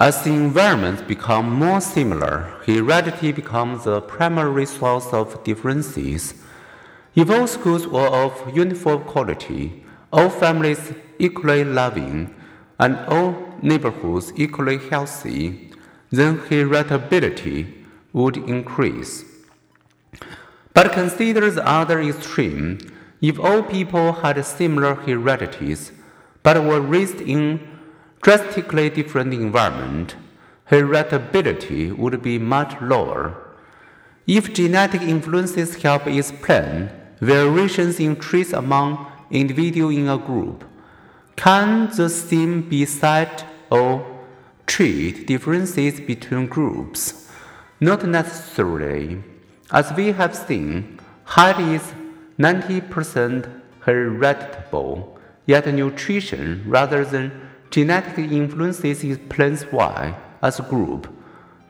As the environments become more similar, heredity becomes the primary source of differences. If all schools were of uniform quality, all families equally loving, and all neighborhoods equally healthy, then heritability would increase. But consider the other extreme. If all people had similar heredities, but were raised in drastically different environment, heritability would be much lower. If genetic influences help explain variations in traits among individuals in a group, can the same be said or treat differences between groups? Not necessarily. As we have seen, height is 90% heritable, yet nutrition rather than genetic influences explains why, as a group,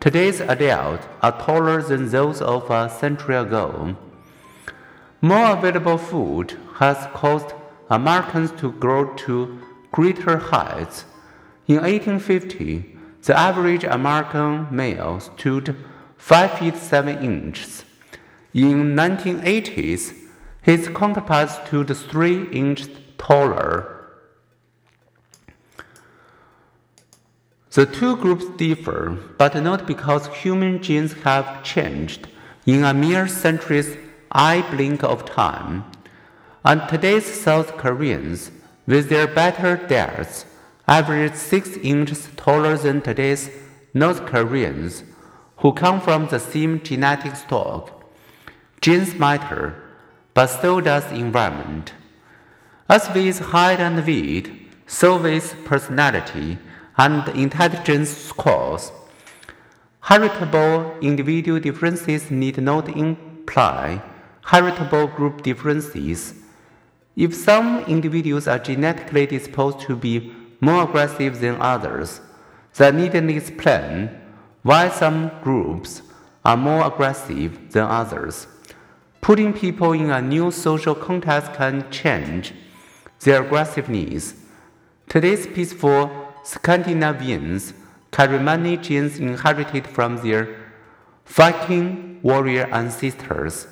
today's adults are taller than those of a century ago. More available food has caused Americans to grow to greater heights. In 1850, the average American male stood 5 feet 7 inches. In 1980s, his counterpart stood 3 inches taller. The two groups differ, but not because human genes have changed in a mere century's eye blink of time. And today's South Koreans, with their better diets, average 6 inches taller than today's North Koreans, who come from the same genetic stock. Genes matter, but so does environment. As with height and weight, so with personality and intelligence scores. Heritable individual differences need not imply heritable group differences. If some individuals are genetically disposed to be more aggressive than others, that needn't explain why some groups are more aggressive than others. Putting people in a new social context can change their aggressiveness. Today's peaceful Scandinavians carry many genes inherited from their Viking warrior ancestors.